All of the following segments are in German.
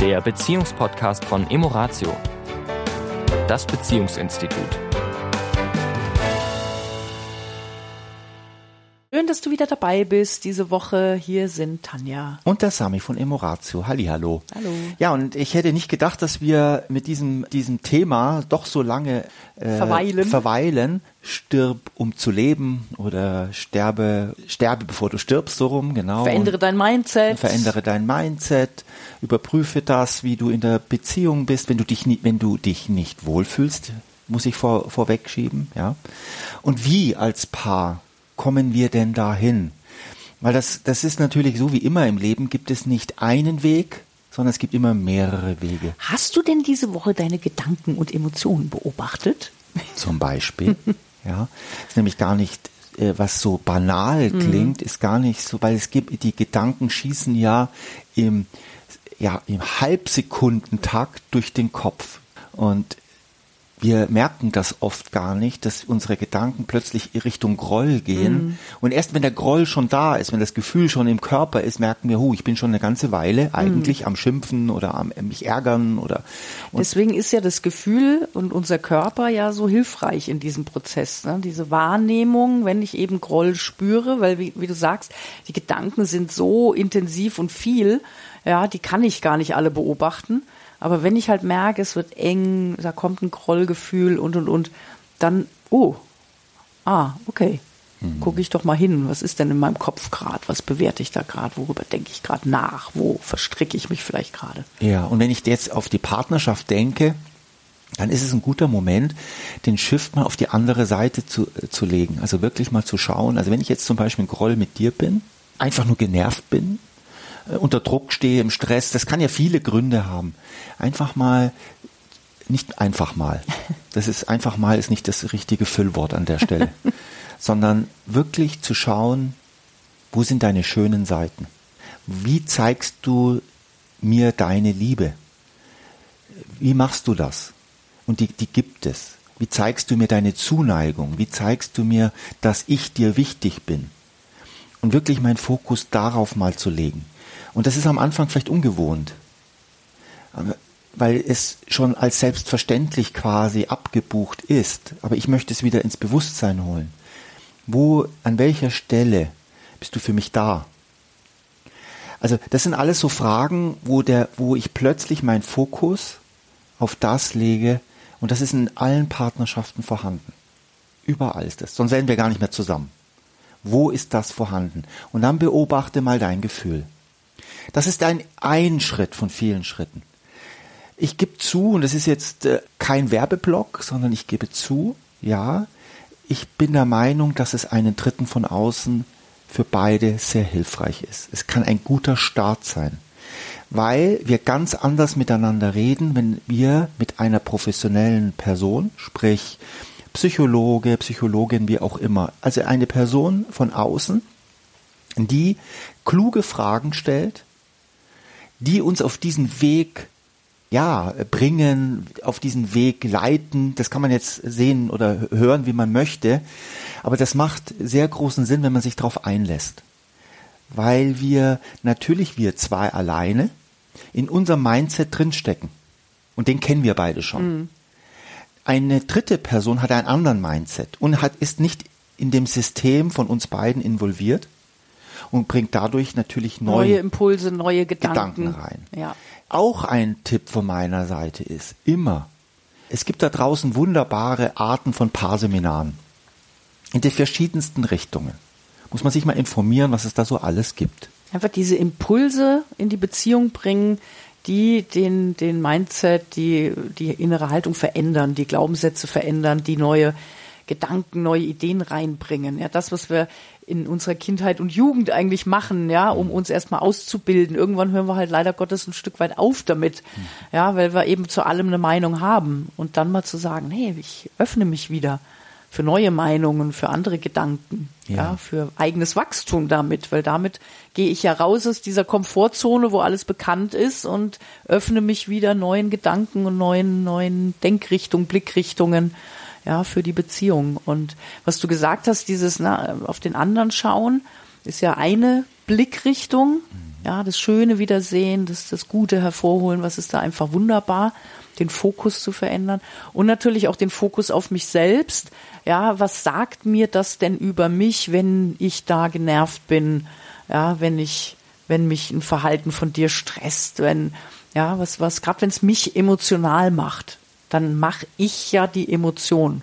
der Beziehungspodcast von Emoratio, das Beziehungsinstitut. Schön, dass du wieder dabei bist diese Woche. Hier sind Tanja. Und der Sami von Emoratio. Hallihallo. Hallo. Ja, und ich hätte nicht gedacht, dass wir mit diesem, diesem Thema doch so lange äh, Verweilen. verweilen. Stirb, um zu leben oder sterbe, sterbe, bevor du stirbst, so rum, genau. Verändere dein Mindset. Verändere dein Mindset, überprüfe das, wie du in der Beziehung bist, wenn du dich nicht, wenn du dich nicht wohlfühlst, muss ich vor, vorwegschieben, ja. Und wie als Paar kommen wir denn dahin? Weil das, das ist natürlich so wie immer im Leben, gibt es nicht einen Weg, sondern es gibt immer mehrere Wege. Hast du denn diese Woche deine Gedanken und Emotionen beobachtet? Zum Beispiel, ja, ist nämlich gar nicht, äh, was so banal klingt, ist gar nicht so, weil es gibt, die Gedanken schießen ja im, ja, im Halbsekundentakt durch den Kopf. Und wir merken das oft gar nicht, dass unsere Gedanken plötzlich Richtung Groll gehen. Und erst wenn der Groll schon da ist, wenn das Gefühl schon im Körper ist, merken wir, hu, ich bin schon eine ganze Weile eigentlich am Schimpfen oder am mich ärgern oder und Deswegen ist ja das Gefühl und unser Körper ja so hilfreich in diesem Prozess. Ne? Diese Wahrnehmung, wenn ich eben Groll spüre, weil wie, wie du sagst, die Gedanken sind so intensiv und viel, ja, die kann ich gar nicht alle beobachten. Aber wenn ich halt merke, es wird eng, da kommt ein Grollgefühl und und und, dann, oh, ah, okay. Gucke ich doch mal hin, was ist denn in meinem Kopf gerade, was bewerte ich da gerade, worüber denke ich gerade nach, wo verstricke ich mich vielleicht gerade. Ja, und wenn ich jetzt auf die Partnerschaft denke, dann ist es ein guter Moment, den Shift mal auf die andere Seite zu, äh, zu legen. Also wirklich mal zu schauen. Also wenn ich jetzt zum Beispiel ein Groll mit dir bin, einfach nur genervt bin, unter Druck stehe, im Stress, das kann ja viele Gründe haben. Einfach mal, nicht einfach mal. Das ist einfach mal ist nicht das richtige Füllwort an der Stelle, sondern wirklich zu schauen, wo sind deine schönen Seiten? Wie zeigst du mir deine Liebe? Wie machst du das? Und die, die gibt es. Wie zeigst du mir deine Zuneigung? Wie zeigst du mir, dass ich dir wichtig bin? Und wirklich meinen Fokus darauf mal zu legen. Und das ist am Anfang vielleicht ungewohnt, weil es schon als selbstverständlich quasi abgebucht ist. Aber ich möchte es wieder ins Bewusstsein holen. Wo, an welcher Stelle bist du für mich da? Also das sind alles so Fragen, wo der, wo ich plötzlich meinen Fokus auf das lege und das ist in allen Partnerschaften vorhanden. Überall ist es. Sonst wären wir gar nicht mehr zusammen. Wo ist das vorhanden? Und dann beobachte mal dein Gefühl. Das ist ein, ein Schritt von vielen Schritten. Ich gebe zu, und das ist jetzt äh, kein Werbeblock, sondern ich gebe zu, ja, ich bin der Meinung, dass es einen Dritten von außen für beide sehr hilfreich ist. Es kann ein guter Start sein, weil wir ganz anders miteinander reden, wenn wir mit einer professionellen Person, sprich Psychologe, Psychologin, wie auch immer, also eine Person von außen, die kluge Fragen stellt, die uns auf diesen Weg ja, bringen, auf diesen Weg leiten. Das kann man jetzt sehen oder hören, wie man möchte. Aber das macht sehr großen Sinn, wenn man sich darauf einlässt. Weil wir natürlich wir zwei alleine in unserem Mindset drinstecken. Und den kennen wir beide schon. Eine dritte Person hat einen anderen Mindset und hat, ist nicht in dem System von uns beiden involviert und bringt dadurch natürlich Neue neue, Impulse, neue Gedanken. Gedanken rein. Ja. Auch ein Tipp von meiner Seite ist immer, es gibt da draußen wunderbare Arten von Paarseminaren in den verschiedensten Richtungen. Muss man sich mal informieren, was es da so alles gibt. Einfach diese Impulse in die Beziehung bringen, die den, den Mindset, die, die innere Haltung verändern, die Glaubenssätze verändern, die neue Gedanken, neue Ideen reinbringen. Ja, das, was wir in unserer Kindheit und Jugend eigentlich machen, ja, um uns erstmal auszubilden. Irgendwann hören wir halt leider Gottes ein Stück weit auf damit. Ja, weil wir eben zu allem eine Meinung haben. Und dann mal zu sagen, hey, ich öffne mich wieder für neue Meinungen, für andere Gedanken, ja. Ja. für eigenes Wachstum damit, weil damit gehe ich ja raus aus dieser Komfortzone, wo alles bekannt ist und öffne mich wieder neuen Gedanken und neuen, neuen Denkrichtungen, Blickrichtungen, ja, für die Beziehung. Und was du gesagt hast, dieses na, auf den anderen schauen, ist ja eine Blickrichtung. Ja, das Schöne wiedersehen, das, das Gute hervorholen, was ist da einfach wunderbar, den Fokus zu verändern und natürlich auch den Fokus auf mich selbst. Ja, was sagt mir das denn über mich, wenn ich da genervt bin? Ja, wenn ich, wenn mich ein Verhalten von dir stresst, wenn, ja, was, was, gerade wenn es mich emotional macht, dann mache ich ja die Emotion.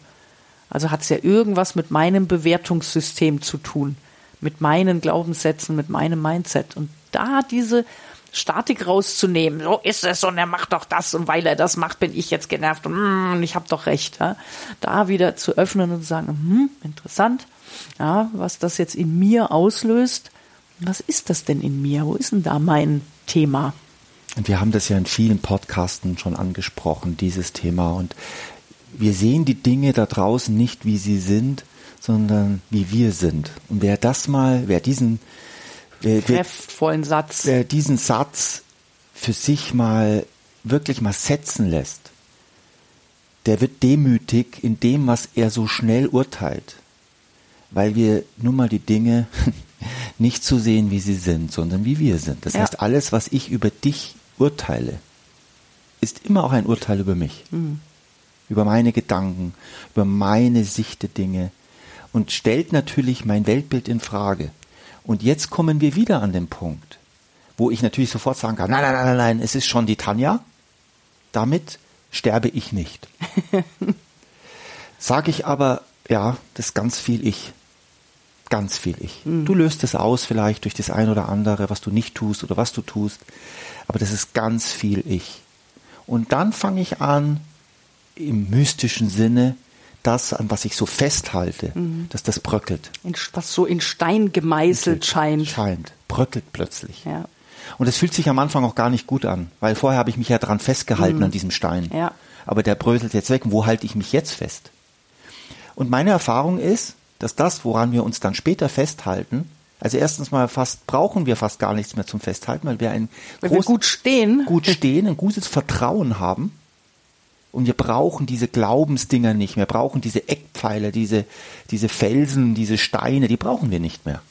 Also hat es ja irgendwas mit meinem Bewertungssystem zu tun, mit meinen Glaubenssätzen, mit meinem Mindset. Und da diese Statik rauszunehmen, so ist es und er macht doch das und weil er das macht, bin ich jetzt genervt und, mm, ich habe doch recht. Ja. Da wieder zu öffnen und zu sagen, hm, interessant, ja, was das jetzt in mir auslöst. Was ist das denn in mir? Wo ist denn da mein Thema? Und wir haben das ja in vielen Podcasten schon angesprochen, dieses Thema. Und wir sehen die Dinge da draußen nicht, wie sie sind, sondern wie wir sind. Und wer das mal, wer diesen, wer, Kräftvollen Satz, wer diesen Satz für sich mal wirklich mal setzen lässt, der wird demütig in dem, was er so schnell urteilt, weil wir nun mal die Dinge nicht so sehen, wie sie sind, sondern wie wir sind. Das ja. heißt, alles, was ich über dich urteile, ist immer auch ein Urteil über mich. Mhm über meine Gedanken, über meine Sicht der Dinge und stellt natürlich mein Weltbild in Frage. Und jetzt kommen wir wieder an den Punkt, wo ich natürlich sofort sagen kann, nein, nein, nein, nein, es ist schon die Tanja. Damit sterbe ich nicht. Sage ich aber, ja, das ist ganz viel ich. Ganz viel ich. Mhm. Du löst es aus vielleicht durch das ein oder andere, was du nicht tust oder was du tust. Aber das ist ganz viel ich. Und dann fange ich an, im mystischen Sinne das, an was ich so festhalte, mhm. dass das bröckelt. was so in Stein gemeißelt scheint. Scheint, bröckelt plötzlich. Ja. Und es fühlt sich am Anfang auch gar nicht gut an, weil vorher habe ich mich ja dran festgehalten mhm. an diesem Stein. Ja. Aber der bröselt jetzt weg. Und wo halte ich mich jetzt fest? Und meine Erfahrung ist, dass das, woran wir uns dann später festhalten, also erstens mal fast brauchen wir fast gar nichts mehr zum Festhalten, weil wir ein weil groß, wir gut stehen, gut stehen, ein gutes Vertrauen haben und wir brauchen diese Glaubensdinger nicht mehr, brauchen diese Eckpfeiler, diese, diese Felsen, diese Steine, die brauchen wir nicht mehr.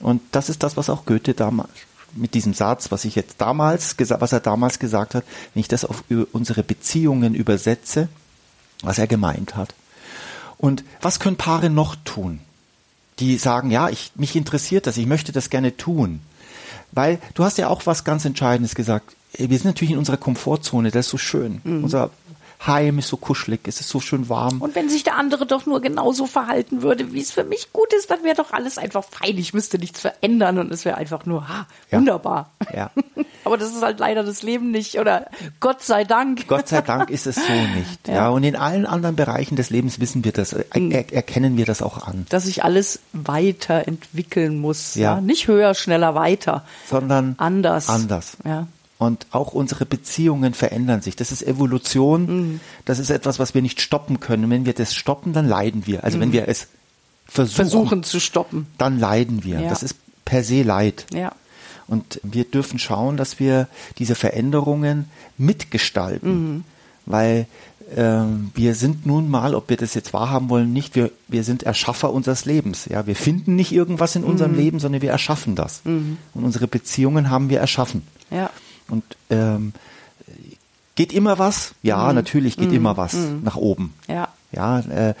Und das ist das, was auch Goethe damals mit diesem Satz, was ich jetzt damals, was er damals gesagt hat, wenn ich das auf unsere Beziehungen übersetze, was er gemeint hat. Und was können Paare noch tun? Die sagen, ja, ich, mich interessiert das, ich möchte das gerne tun. Weil du hast ja auch was ganz Entscheidendes gesagt wir sind natürlich in unserer Komfortzone, das ist so schön. Mhm. Unser Heim ist so kuschelig, es ist so schön warm. Und wenn sich der andere doch nur genauso verhalten würde, wie es für mich gut ist, dann wäre doch alles einfach fein. Ich müsste nichts verändern und es wäre einfach nur ha, wunderbar. Ja. Aber das ist halt leider das Leben nicht oder Gott sei Dank. Gott sei Dank ist es so nicht. Ja. ja. Und in allen anderen Bereichen des Lebens wissen wir das, er, mhm. erkennen wir das auch an. Dass sich alles weiterentwickeln muss. Ja. ja. Nicht höher, schneller, weiter. Sondern anders. Anders. Ja. Und auch unsere Beziehungen verändern sich. Das ist Evolution. Mhm. Das ist etwas, was wir nicht stoppen können. Und wenn wir das stoppen, dann leiden wir. Also mhm. wenn wir es versuchen, versuchen, zu stoppen, dann leiden wir. Ja. Das ist per se Leid. Ja. Und wir dürfen schauen, dass wir diese Veränderungen mitgestalten. Mhm. Weil äh, wir sind nun mal, ob wir das jetzt wahrhaben wollen, nicht, wir, wir sind Erschaffer unseres Lebens. Ja, wir finden nicht irgendwas in unserem mhm. Leben, sondern wir erschaffen das. Mhm. Und unsere Beziehungen haben wir erschaffen. Und ähm, geht immer was? Ja, mhm. natürlich geht mhm. immer was mhm. nach oben. Ja. Ja, äh,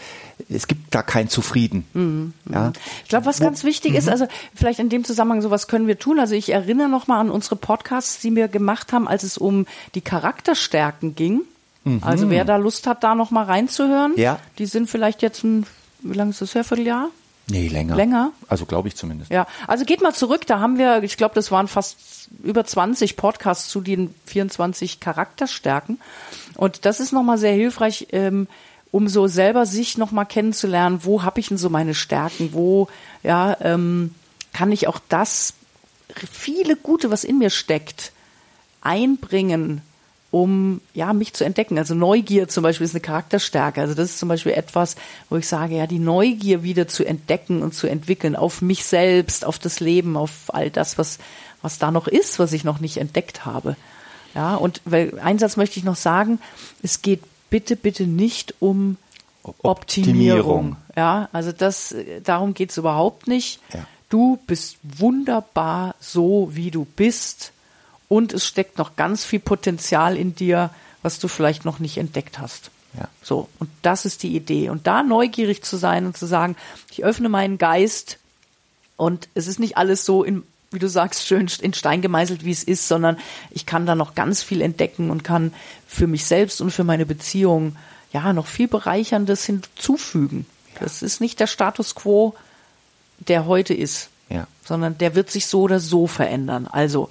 es gibt da kein Zufrieden. Mhm. Ja. Ich glaube, was ganz wichtig ist, mhm. also vielleicht in dem Zusammenhang, so was können wir tun. Also ich erinnere nochmal an unsere Podcasts, die wir gemacht haben, als es um die Charakterstärken ging. Mhm. Also wer da Lust hat, da nochmal reinzuhören, ja. die sind vielleicht jetzt ein, wie lange ist das her, Vierteljahr? Nee, länger. Länger? Also glaube ich zumindest. Ja, also geht mal zurück, da haben wir, ich glaube, das waren fast über 20 Podcasts zu den 24 Charakterstärken. Und das ist nochmal sehr hilfreich, ähm, um so selber sich nochmal kennenzulernen, wo habe ich denn so meine Stärken, wo ja, ähm, kann ich auch das viele Gute, was in mir steckt, einbringen um ja mich zu entdecken. Also Neugier zum Beispiel ist eine Charakterstärke. Also das ist zum Beispiel etwas, wo ich sage, ja, die Neugier wieder zu entdecken und zu entwickeln auf mich selbst, auf das Leben, auf all das, was was da noch ist, was ich noch nicht entdeckt habe. Ja, und weil Einsatz möchte ich noch sagen, es geht bitte, bitte nicht um Optimierung. Optimierung. Ja, also das, darum geht's überhaupt nicht. Ja. du bist wunderbar so, wie du bist und es steckt noch ganz viel Potenzial in dir, was du vielleicht noch nicht entdeckt hast. Ja. So, und das ist die Idee. Und da neugierig zu sein und zu sagen, ich öffne meinen Geist und es ist nicht alles so in, wie du sagst, schön in Stein gemeißelt, wie es ist, sondern ich kann da noch ganz viel entdecken und kann für mich selbst und für meine Beziehung ja noch viel Bereicherndes hinzufügen. Ja. Das ist nicht der Status quo, der heute ist, ja. sondern der wird sich so oder so verändern. Also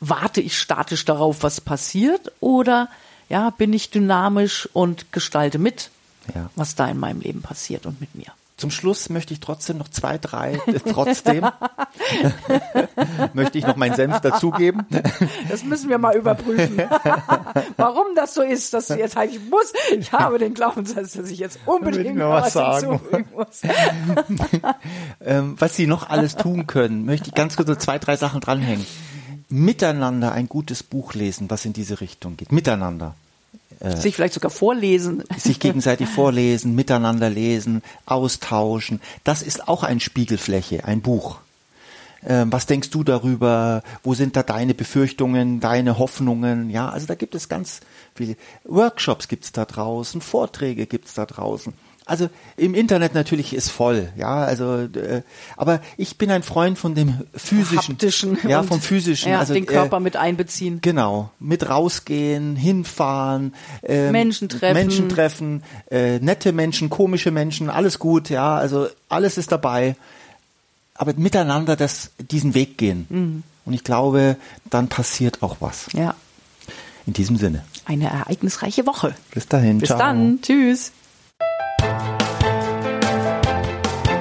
warte ich statisch darauf, was passiert, oder ja, bin ich dynamisch und gestalte mit, Ja. was da in meinem Leben passiert und mit mir. Zum Schluss möchte ich trotzdem noch zwei, drei, äh, trotzdem möchte ich noch meinen Senf dazugeben. Das müssen wir mal überprüfen. Warum das so ist, dass du jetzt halt, ich muss, ich habe den Glaubenssatz, dass ich jetzt unbedingt noch was sagen. hinzufügen muss. Ähm, was sie noch alles tun können, möchte ich ganz kurz so zwei, drei Sachen dranhängen. Miteinander ein gutes Buch lesen, was in diese Richtung geht. Miteinander. Sich vielleicht sogar vorlesen. sich gegenseitig vorlesen, miteinander lesen, austauschen. Das ist auch eine Spiegelfläche, ein Buch. Ähm, was denkst du darüber? Wo sind da deine Befürchtungen, deine Hoffnungen? Ja, also da gibt es ganz viele Workshops gibt's da draußen, Vorträge gibt's da draußen. Also im Internet natürlich ist voll, ja, also äh, aber ich bin ein Freund von dem physischen, Haptischen. ja, vom physischen, Ja, also den äh, Körper mit einbeziehen. Genau, mit rausgehen, hinfahren, ähm, Menschen treffen. Menschen treffen, äh, nette Menschen, komische Menschen, alles gut, ja, also alles ist dabei. Aber miteinander das, diesen Weg gehen. Mhm. Und ich glaube, dann passiert auch was. Ja, In diesem Sinne. eine ereignisreiche Woche. Bis dahin. Bis ciao. dann. Tschüss.